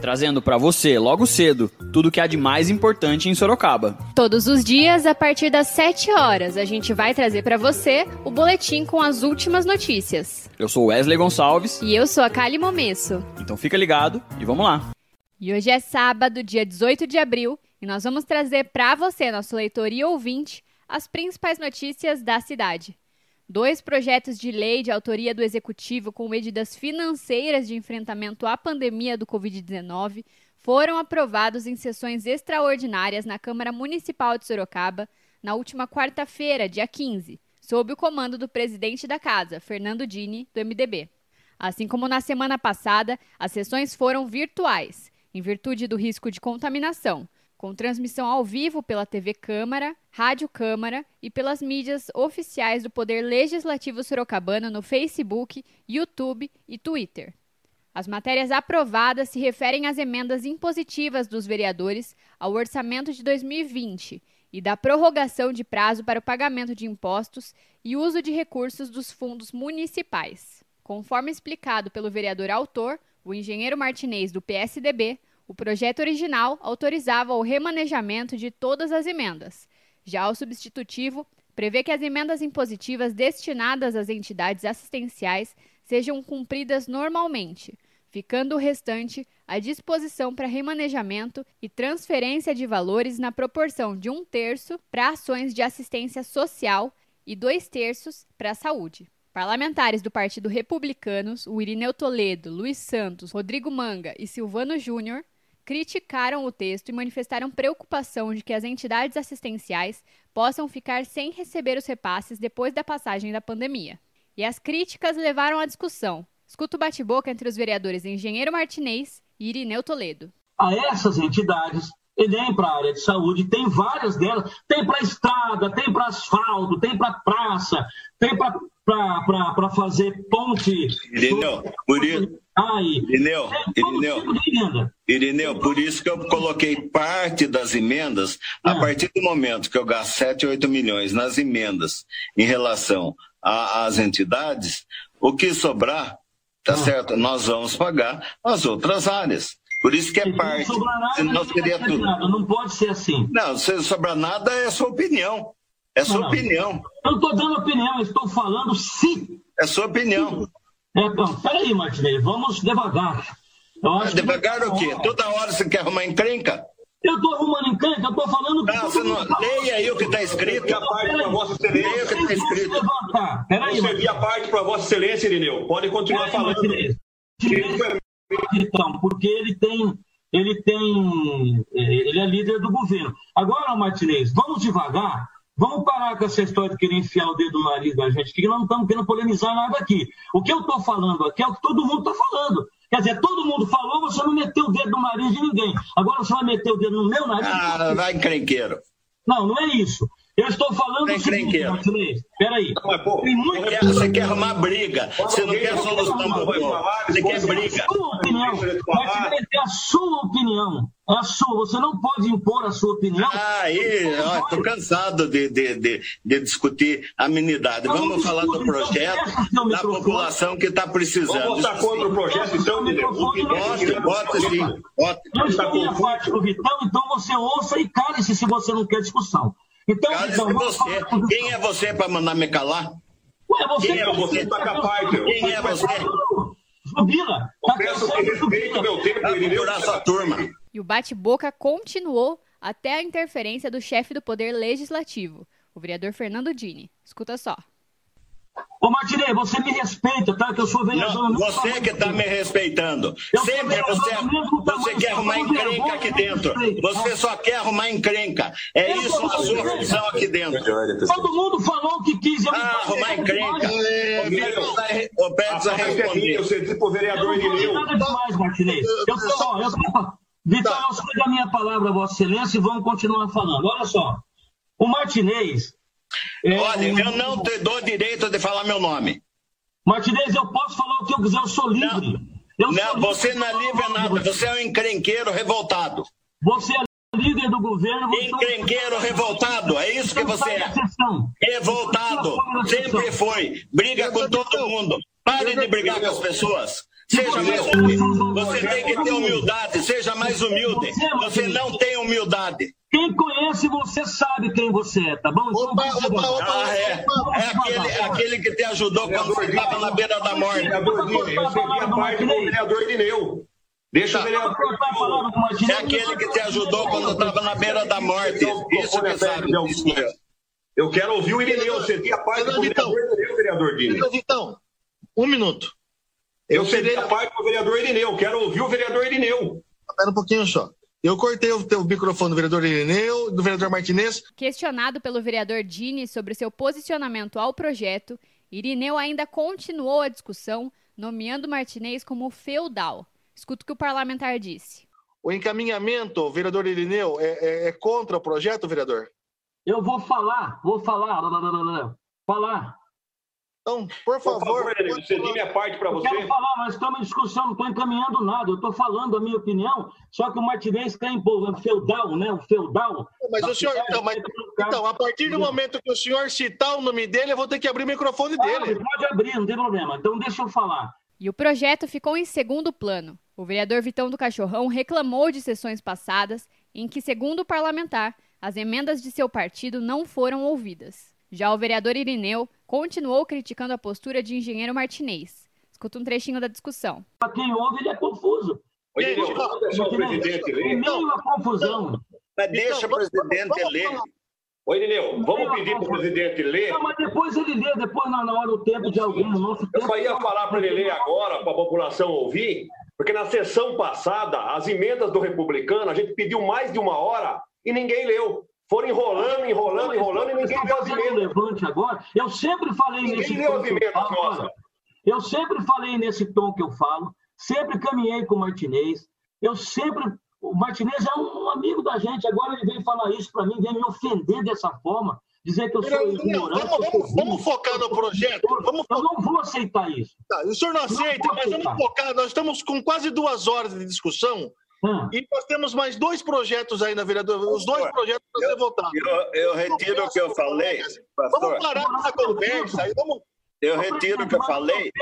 trazendo para você, logo cedo, tudo que há de mais importante em Sorocaba. Todos os dias, a partir das 7 horas, a gente vai trazer para você o boletim com as últimas notícias. Eu sou Wesley Gonçalves. E eu sou a Kali Momesso. Então fica ligado e vamos lá. E hoje é sábado, dia 18 de abril, e nós vamos trazer para você, nosso leitor e ouvinte, as principais notícias da cidade. Dois projetos de lei de autoria do Executivo com medidas financeiras de enfrentamento à pandemia do Covid-19 foram aprovados em sessões extraordinárias na Câmara Municipal de Sorocaba na última quarta-feira, dia 15, sob o comando do presidente da casa, Fernando Dini, do MDB. Assim como na semana passada, as sessões foram virtuais, em virtude do risco de contaminação, com transmissão ao vivo pela TV Câmara, Rádio Câmara e pelas mídias oficiais do Poder Legislativo Sorocabano no Facebook, YouTube e Twitter. As matérias aprovadas se referem às emendas impositivas dos vereadores ao orçamento de 2020 e da prorrogação de prazo para o pagamento de impostos e uso de recursos dos fundos municipais. Conforme explicado pelo vereador autor, o engenheiro Martinez do PSDB, o projeto original autorizava o remanejamento de todas as emendas. Já o substitutivo prevê que as emendas impositivas destinadas às entidades assistenciais sejam cumpridas normalmente, ficando o restante à disposição para remanejamento e transferência de valores na proporção de um terço para ações de assistência social e dois terços para a saúde. Parlamentares do Partido Republicanos, o Irineu Toledo, Luiz Santos, Rodrigo Manga e Silvano Júnior, criticaram o texto e manifestaram preocupação de que as entidades assistenciais possam ficar sem receber os repasses depois da passagem da pandemia. E as críticas levaram à discussão. Escuta o bate-boca entre os vereadores Engenheiro Martinez e Irineu Toledo. A essas entidades, e nem para a área de saúde, tem várias delas, tem para estrada, tem para asfalto, tem para praça, tem para fazer ponte. Irineu, por isso, Aí. Irineu, Irineu, Irineu, por isso que eu coloquei parte das emendas, a ah. partir do momento que eu gasto 7, 8 milhões nas emendas em relação às entidades, o que sobrar, tá ah. certo? Nós vamos pagar as outras áreas. Por isso que é se parte. Não sobrar nada, não seria tudo. Nada. Não pode ser assim. Não, se sobrar nada é sua opinião. É sua não, opinião. Eu não estou dando opinião, eu estou falando se. É sua opinião. É, não, peraí, Martinez, vamos devagar. É, devagar o quê? Toda hora você quer arrumar encrenca? Eu estou arrumando encrenca, eu estou falando... Não, você não... Leia aí o que está escrito. a parte para Vossa Excelência. Leia o que está escrito. Peraí, Servi a parte para Vossa Excelência, Irineu. Pode continuar falando. Martinez. Então, porque ele tem... Ele tem... Ele é líder do governo. Agora, Martinez, vamos devagar Vamos parar com essa história de querer enfiar o dedo no nariz da gente, que nós não estamos querendo polemizar nada aqui. O que eu estou falando aqui é o que todo mundo está falando. Quer dizer, todo mundo falou, você não meteu o dedo no nariz de ninguém. Agora você vai meter o dedo no meu nariz? Ah, vai encrenqueiro. Não, não é isso. Eu estou falando o seguinte, Martinez. Peraí. Muito... Você quer arrumar briga. Você não quer solução para o Você quer briga. A sua opinião. Martinez, é a sua opinião. É a sua. Você não pode impor a sua opinião. Ah, aí, estou cansado de, de, de, de, discutir amenidade. Vamos, Vamos falar do projeto da população que está precisando. Vamos votar contra o projeto, então, Bota, bota sim. Bota. Eu estou a parte do Vitão, então você ouça e cale-se se você não quer discussão. Então, então você. Quem é você para mandar me calar? Ué, você Quem é você? Está capaz, Quem é você? Subila. Peço que respeite o meu tempo, Procurar sua turma. E o bate-boca continuou até a interferência do chefe do Poder Legislativo, o vereador Fernando Dini. Escuta só. Ô Martinez, você me respeita, tá? Que eu sou vereador. Não, você que está me respeitando. Eu Sempre você, você quer arrumar encrenca aqui dentro. Você só quer arrumar encrenca. É eu isso a sua função aqui dentro. Todo mundo falou que quis. Eu ah, arrumar encrenca. O Pérez vai responder. Eu sei pro vereador Irineu. Nada demais, Martinez. Eu só, eu Vitor, tá. eu sei da minha palavra, Vossa Excelência, e vamos continuar falando. Olha só, o Martinez... É Olha, um... eu não te dou direito de falar meu nome. Martinez, eu posso falar o que eu quiser, eu sou livre. Não, eu não sou você livre, não é livre nada, você é um encrenqueiro revoltado. Você é líder do governo. Encrenqueiro revoltado, é isso que você é. Revoltado, sempre foi. Briga com todo mundo. Pare de brigar com as pessoas. Seja mais humilde. Você tem que ter humildade. Seja mais humilde. Você não tem humildade. Quem conhece você sabe quem você é, tá bom? Então, opa, opa, opa, ah, é. É aquele, aquele que te ajudou quando você estava na beira da morte. Eu segui a parte do vereador Irineu. Deixa tá. É aquele que te ajudou quando estava na beira da morte. Isso que sabe. Eu quero ouvir o Irineu. Você a parte do vereador Irineu, vereador. Então, um minuto. Eu, eu cedi a parte do vereador Irineu. Quero ouvir o vereador Irineu. Espera um pouquinho só. Eu cortei o, o microfone do vereador Irineu, do vereador Martinez. Questionado pelo vereador Dini sobre seu posicionamento ao projeto, Irineu ainda continuou a discussão, nomeando Martinez como feudal. Escuta o que o parlamentar disse. O encaminhamento, vereador Irineu, é, é, é contra o projeto, vereador? Eu vou falar, vou falar, falar. Então, por favor. Por favor, eu cedi minha parte para você. Quero falar, nós estamos em discussão, não estou encaminhando nada. Eu estou falando a minha opinião, só que o Martinez quer impor o feudal, né? O feudal. Mas o senhor. Então, mas, então, a partir do momento que o senhor citar o nome dele, eu vou ter que abrir o microfone dele. Pode abrir, não tem problema. Então, deixa eu falar. E o projeto ficou em segundo plano. O vereador Vitão do Cachorrão reclamou de sessões passadas em que, segundo o parlamentar, as emendas de seu partido não foram ouvidas. Já o vereador Irineu continuou criticando a postura de engenheiro Martinez. Escuta um trechinho da discussão. Para quem ouve, ele é confuso. Oi, Irineu, vamos deixar o presidente ler. Meio a confusão. Mas deixa o presidente ler. Oi, Irineu, vamos pedir para o presidente ler. Não, mas depois ele lê, depois na hora do tempo de alguém. No nosso Eu só ia falar para ele ler agora, para a população ouvir, porque na sessão passada, as emendas do republicano, a gente pediu mais de uma hora e ninguém leu. Foram enrolando, enrolando, enrolando e ninguém leu as emendas. Levante agora. Eu sempre falei ninguém nesse leu tom. As emendas, eu, falo, eu sempre falei nesse tom que eu falo, sempre caminhei com o Martinez, eu sempre o Martinez é um amigo da gente, agora ele vem falar isso para mim, vem me ofender dessa forma, dizer que eu sou ignorante. Vamos, vamos, vamos focar no projeto. Vamos eu não vou aceitar isso. Tá, o senhor não aceita, não mas vamos focar. Nós estamos com quase duas horas de discussão. Hum. E nós temos mais dois projetos aí na vereador. Os dois projetos para ser votados. Eu, eu retiro o que eu falei. Pastor. Vamos parar essa conversa aí. Vamos, eu retiro o que eu falei.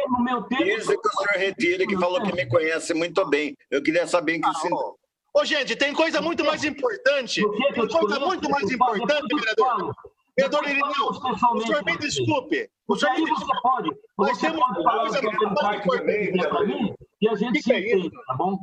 Isso que o senhor retira, que falou que me conhece muito bem. Eu queria saber que o senhor. Ô, gente, tem coisa muito mais importante. Tem coisa muito mais importante, vereador. Vereador Irineu, o senhor me desculpe. O senhor me desculpe. Pode. Nós temos uma coisa muito mais importante para mim e a gente se é entende, tá bom?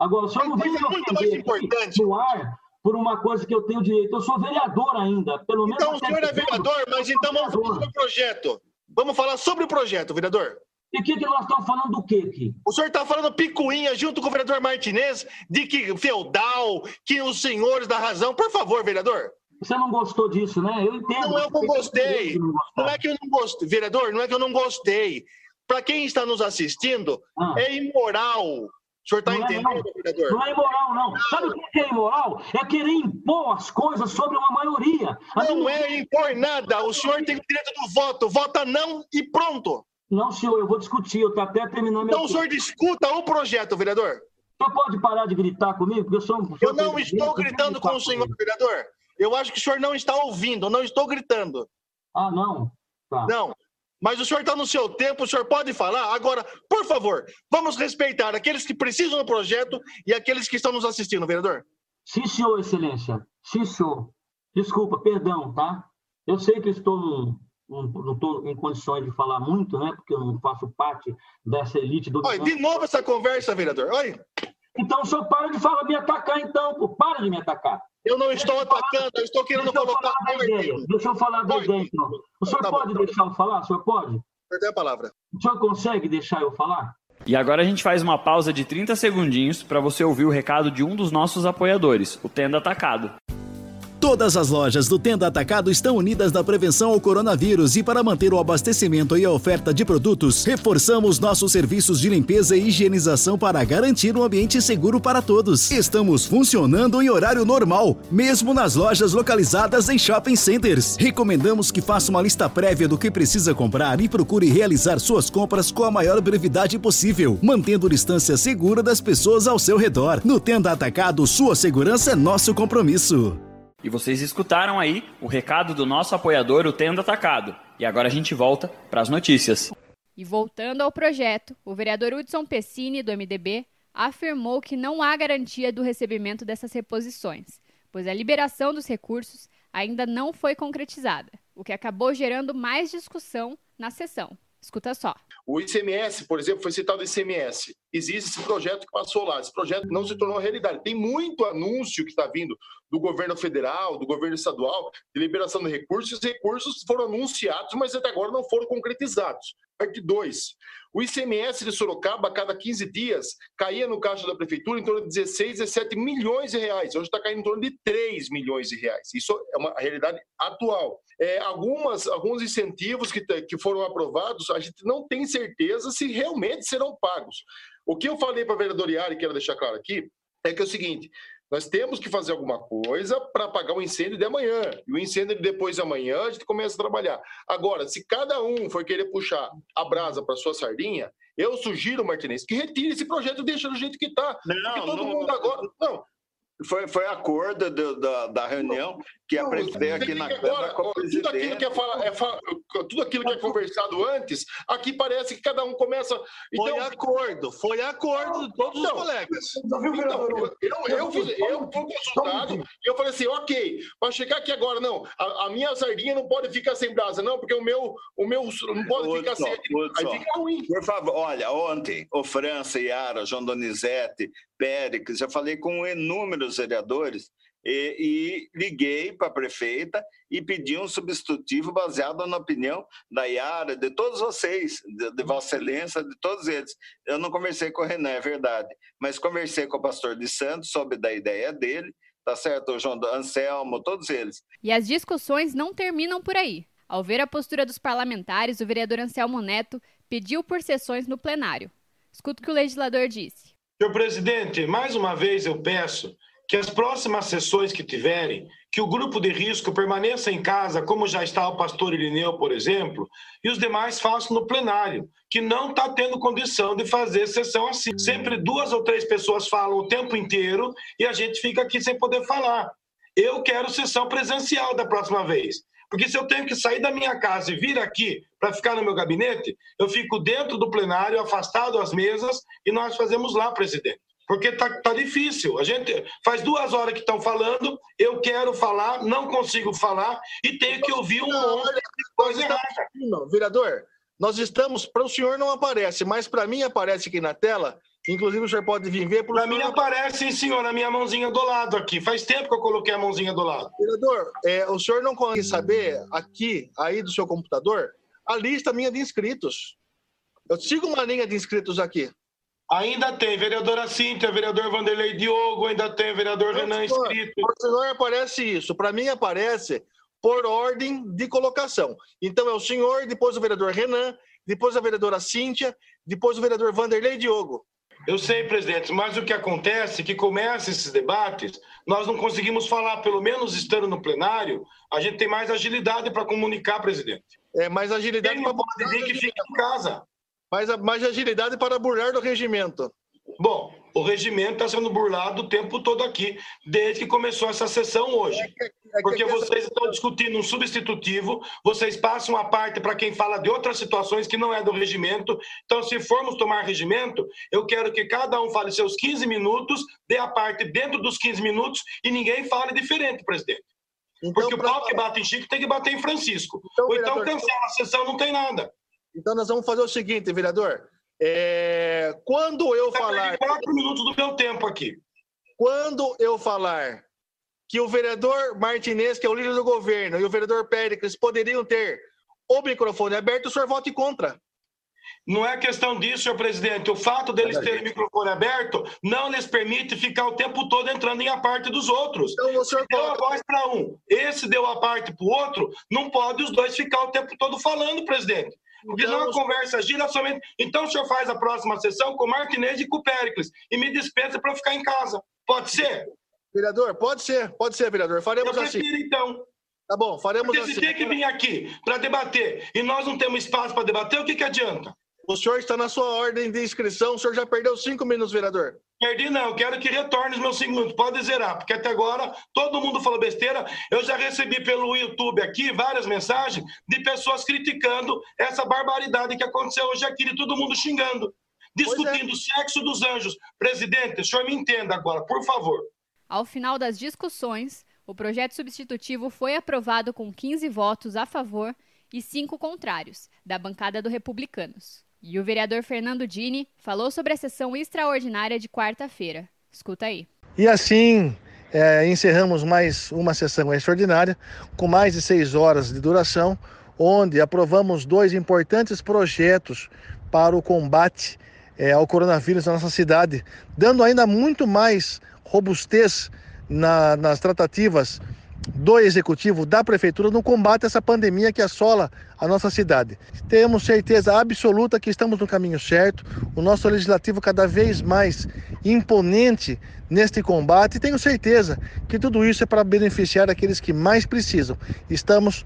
Agora, senhor não muito mais importante. no ar por uma coisa que eu tenho direito. Eu sou vereador ainda, pelo menos. Então, o senhor é vereador, mas então vamos falar sobre o projeto. Vamos falar sobre o projeto, vereador. E o que, que nós estamos falando do quê aqui? O senhor está falando picuinha junto com o vereador Martinez de que feudal, que os senhores da razão. Por favor, vereador. Você não gostou disso, né? Eu entendo. Não, eu não gostei. Não é que eu não gostei. Vereador, não é que eu não gostei. Para quem está nos assistindo, ah. é imoral. O senhor está entendendo, é, vereador? Não é imoral, não. Sabe o que é imoral? É querer impor as coisas sobre uma maioria. Não é impor nada. O senhor tem o direito do voto. Vota não e pronto. Não, senhor, eu vou discutir, eu estou até terminando Então o senhor discuta o projeto, vereador. Senhor pode parar de gritar comigo? Porque eu sou um. Eu não estou gritando com o senhor, vereador. Eu acho que o senhor não está ouvindo, eu não estou gritando. Ah, não? Tá. Não. Mas o senhor está no seu tempo, o senhor pode falar. Agora, por favor, vamos respeitar aqueles que precisam do projeto e aqueles que estão nos assistindo, vereador. Sim, senhor, excelência. Sim, senhor. Desculpa, perdão, tá? Eu sei que estou num, não estou em condições de falar muito, né? Porque eu não faço parte dessa elite do. Oi, de novo essa conversa, vereador. Oi. Então o senhor para de falar, me atacar, então. Pô. Para de me atacar. Eu não estou Deixa atacando, eu estou querendo Deixa colocar. Eu da ideia. Deixa eu falar da ideia, então. O senhor tá pode bom, deixar eu falar? O senhor pode? Perder a palavra. O senhor consegue deixar eu falar? E agora a gente faz uma pausa de 30 segundinhos para você ouvir o recado de um dos nossos apoiadores, o Tenda Atacado. Todas as lojas do Tenda Atacado estão unidas na prevenção ao coronavírus e para manter o abastecimento e a oferta de produtos, reforçamos nossos serviços de limpeza e higienização para garantir um ambiente seguro para todos. Estamos funcionando em horário normal, mesmo nas lojas localizadas em shopping centers. Recomendamos que faça uma lista prévia do que precisa comprar e procure realizar suas compras com a maior brevidade possível, mantendo distância segura das pessoas ao seu redor. No Tenda Atacado, sua segurança é nosso compromisso. E vocês escutaram aí o recado do nosso apoiador, o Tenda Atacado. E agora a gente volta para as notícias. E voltando ao projeto, o vereador Hudson Pessini, do MDB, afirmou que não há garantia do recebimento dessas reposições, pois a liberação dos recursos ainda não foi concretizada, o que acabou gerando mais discussão na sessão. Escuta só. O ICMS, por exemplo, foi citado o ICMS. Existe esse projeto que passou lá. Esse projeto não se tornou realidade. Tem muito anúncio que está vindo do governo federal, do governo estadual, de liberação de recursos. Os recursos foram anunciados, mas até agora não foram concretizados. Parte 2. O ICMS de Sorocaba, a cada 15 dias, caía no caixa da prefeitura em torno de 16, 17 milhões de reais. Hoje está caindo em torno de 3 milhões de reais. Isso é uma realidade atual. É, algumas, alguns incentivos que, que foram aprovados, a gente não tem certeza se realmente serão pagos. O que eu falei para a vereadora Iari, quero deixar claro aqui, é que é o seguinte: nós temos que fazer alguma coisa para apagar o incêndio de amanhã. E o incêndio de depois de amanhã, a gente começa a trabalhar. Agora, se cada um for querer puxar a brasa para sua sardinha, eu sugiro, Martinez, que retire esse projeto e deixe do jeito que está. Não, Porque todo não, mundo agora. Não, foi, foi acordo do, da, da reunião que apresentei aqui na Câmara com tudo aquilo, que é, fala, é fala, tudo aquilo que é conversado antes, aqui parece que cada um começa. Então, foi acordo, foi acordo de todos então, os colegas. Então, eu, eu, fiz, eu fui consultado e eu falei assim: ok, para chegar aqui agora, não, a, a, minha sardinha não pode ficar sem brasa, não, porque o meu, o meu não pode outro ficar sem. Aí fica ruim. Por favor, olha, ontem, o França, Yara, João Donizete, Péricles, já falei com inúmeros vereadores e, e liguei para a prefeita e pedi um substitutivo baseado na opinião da Yara, de todos vocês, de, de Vossa Excelência, de todos eles. Eu não conversei com o Renan, é verdade, mas conversei com o pastor de Santos, soube da ideia dele, tá certo? O João Anselmo, todos eles. E as discussões não terminam por aí. Ao ver a postura dos parlamentares, o vereador Anselmo Neto pediu por sessões no plenário. Escuta o que o legislador disse. Senhor presidente, mais uma vez eu peço que as próximas sessões que tiverem, que o grupo de risco permaneça em casa, como já está o pastor Irineu, por exemplo, e os demais façam no plenário, que não está tendo condição de fazer sessão assim. Sempre duas ou três pessoas falam o tempo inteiro e a gente fica aqui sem poder falar. Eu quero sessão presencial da próxima vez. Porque se eu tenho que sair da minha casa e vir aqui para ficar no meu gabinete, eu fico dentro do plenário, afastado das mesas, e nós fazemos lá, presidente. Porque tá, tá difícil. A gente faz duas horas que estão falando, eu quero falar, não consigo falar, e tenho que ouvir um monte de coisa errada. Vereador, nós estamos. Para o senhor não aparece, mas para mim aparece aqui na tela Inclusive, o senhor pode vir ver. Para mim aparece, sim, senhor, na minha mãozinha do lado aqui. Faz tempo que eu coloquei a mãozinha do lado. Vereador, é, o senhor não consegue saber aqui, aí do seu computador, a lista minha de inscritos. Eu sigo uma linha de inscritos aqui. Ainda tem vereadora Cíntia, vereador Vanderlei Diogo, ainda tem vereador não, Renan senhor, inscrito. Senhor aparece isso. Para mim aparece por ordem de colocação. Então é o senhor, depois o vereador Renan, depois a vereadora Cíntia, depois o vereador Vanderlei Diogo. Eu sei, presidente, mas o que acontece é que começa esses debates, nós não conseguimos falar, pelo menos estando no plenário, a gente tem mais agilidade para comunicar, presidente. É, mais agilidade para pode dizer que fica em casa. Mais, mais agilidade para burlar do regimento. Bom, o regimento está sendo burlado o tempo todo aqui, desde que começou essa sessão hoje. É é Porque vocês estão discutindo um substitutivo, vocês passam a parte para quem fala de outras situações que não é do regimento. Então, se formos tomar regimento, eu quero que cada um fale seus 15 minutos, dê a parte dentro dos 15 minutos e ninguém fale diferente, presidente. Então, Porque o pau que bate em Chico tem que bater em Francisco. Então, Ou então cancela a sessão, não tem nada. Então nós vamos fazer o seguinte, vereador. É... Quando eu falar. Quatro minutos do meu tempo aqui. Quando eu falar que o vereador Martinez, que é o líder do governo, e o vereador Péricles poderiam ter o microfone aberto, o senhor vote contra. Não é questão disso, senhor presidente. O fato deles terem o microfone aberto não lhes permite ficar o tempo todo entrando em a parte dos outros. Então, o senhor deu a voz para um, esse deu a parte para o outro, não pode os dois ficar o tempo todo falando, presidente. Porque então, não a conversa gira somente. Então o senhor faz a próxima sessão com o Martinez e com o Péricles e me dispensa para eu ficar em casa. Pode ser? Vereador, pode ser, pode ser, vereador. Faremos eu prefiro, assim. então. Tá bom, faremos Porque assim. se tem que vir aqui para debater e nós não temos espaço para debater, o que, que adianta? O senhor está na sua ordem de inscrição, o senhor já perdeu cinco minutos, vereador. Perdi não, quero que retorne os meus cinco minutos, pode zerar, porque até agora todo mundo falou besteira. Eu já recebi pelo YouTube aqui várias mensagens de pessoas criticando essa barbaridade que aconteceu hoje aqui, de todo mundo xingando, discutindo é. o sexo dos anjos. Presidente, o senhor me entenda agora, por favor. Ao final das discussões, o projeto substitutivo foi aprovado com 15 votos a favor e cinco contrários, da bancada do Republicanos. E o vereador Fernando Dini falou sobre a sessão extraordinária de quarta-feira. Escuta aí. E assim é, encerramos mais uma sessão extraordinária com mais de seis horas de duração, onde aprovamos dois importantes projetos para o combate é, ao coronavírus na nossa cidade, dando ainda muito mais robustez na, nas tratativas do executivo, da prefeitura, no combate a essa pandemia que assola a nossa cidade. Temos certeza absoluta que estamos no caminho certo, o nosso legislativo cada vez mais imponente neste combate e tenho certeza que tudo isso é para beneficiar aqueles que mais precisam. Estamos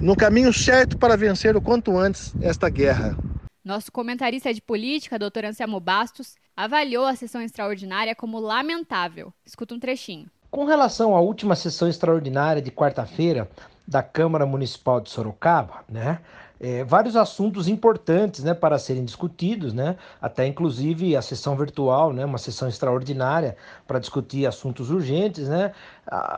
no caminho certo para vencer o quanto antes esta guerra. Nosso comentarista de política, doutor Anselmo Bastos, avaliou a sessão extraordinária como lamentável. Escuta um trechinho. Com relação à última sessão extraordinária de quarta-feira da Câmara Municipal de Sorocaba, né? É, vários assuntos importantes né, para serem discutidos, né, até inclusive a sessão virtual, né, uma sessão extraordinária para discutir assuntos urgentes. Né,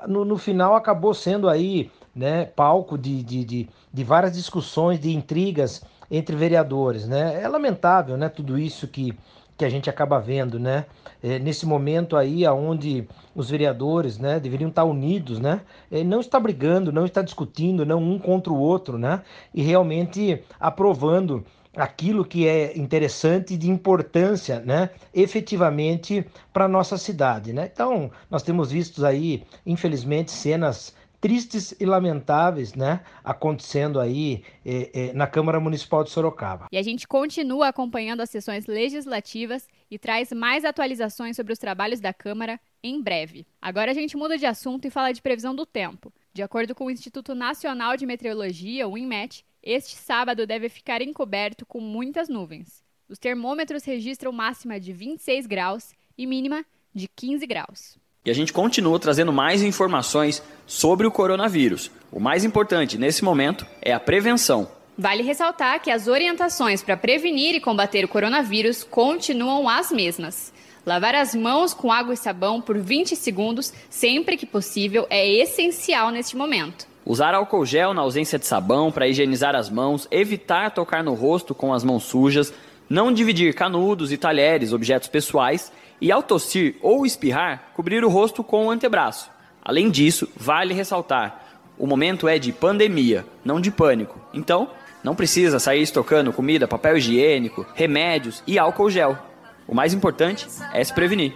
no, no final acabou sendo aí né, palco de, de, de, de várias discussões, de intrigas entre vereadores. Né. É lamentável né, tudo isso que, que a gente acaba vendo, né? É, nesse momento aí aonde os vereadores, né, deveriam estar unidos, né? É, não está brigando, não está discutindo, não um contra o outro, né? E realmente aprovando aquilo que é interessante de importância, né, efetivamente para nossa cidade, né? Então, nós temos visto aí, infelizmente, cenas tristes e lamentáveis, né, acontecendo aí eh, eh, na Câmara Municipal de Sorocaba. E a gente continua acompanhando as sessões legislativas e traz mais atualizações sobre os trabalhos da Câmara em breve. Agora a gente muda de assunto e fala de previsão do tempo. De acordo com o Instituto Nacional de Meteorologia, o INMET, este sábado deve ficar encoberto com muitas nuvens. Os termômetros registram máxima de 26 graus e mínima de 15 graus. E a gente continua trazendo mais informações sobre o coronavírus. O mais importante nesse momento é a prevenção. Vale ressaltar que as orientações para prevenir e combater o coronavírus continuam as mesmas. Lavar as mãos com água e sabão por 20 segundos, sempre que possível, é essencial neste momento. Usar álcool gel na ausência de sabão para higienizar as mãos, evitar tocar no rosto com as mãos sujas, não dividir canudos e talheres, objetos pessoais e ao tossir ou espirrar, cobrir o rosto com o antebraço. Além disso, vale ressaltar: o momento é de pandemia, não de pânico. Então, não precisa sair estocando comida, papel higiênico, remédios e álcool gel. O mais importante é se prevenir.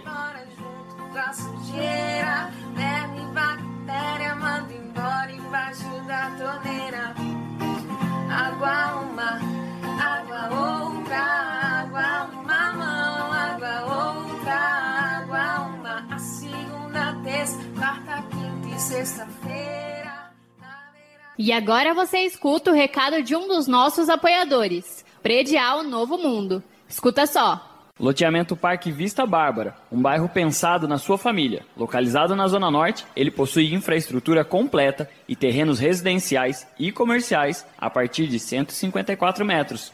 Sexta-feira. E agora você escuta o recado de um dos nossos apoiadores, Predial Novo Mundo. Escuta só. Loteamento Parque Vista Bárbara, um bairro pensado na sua família. Localizado na Zona Norte, ele possui infraestrutura completa e terrenos residenciais e comerciais a partir de 154 metros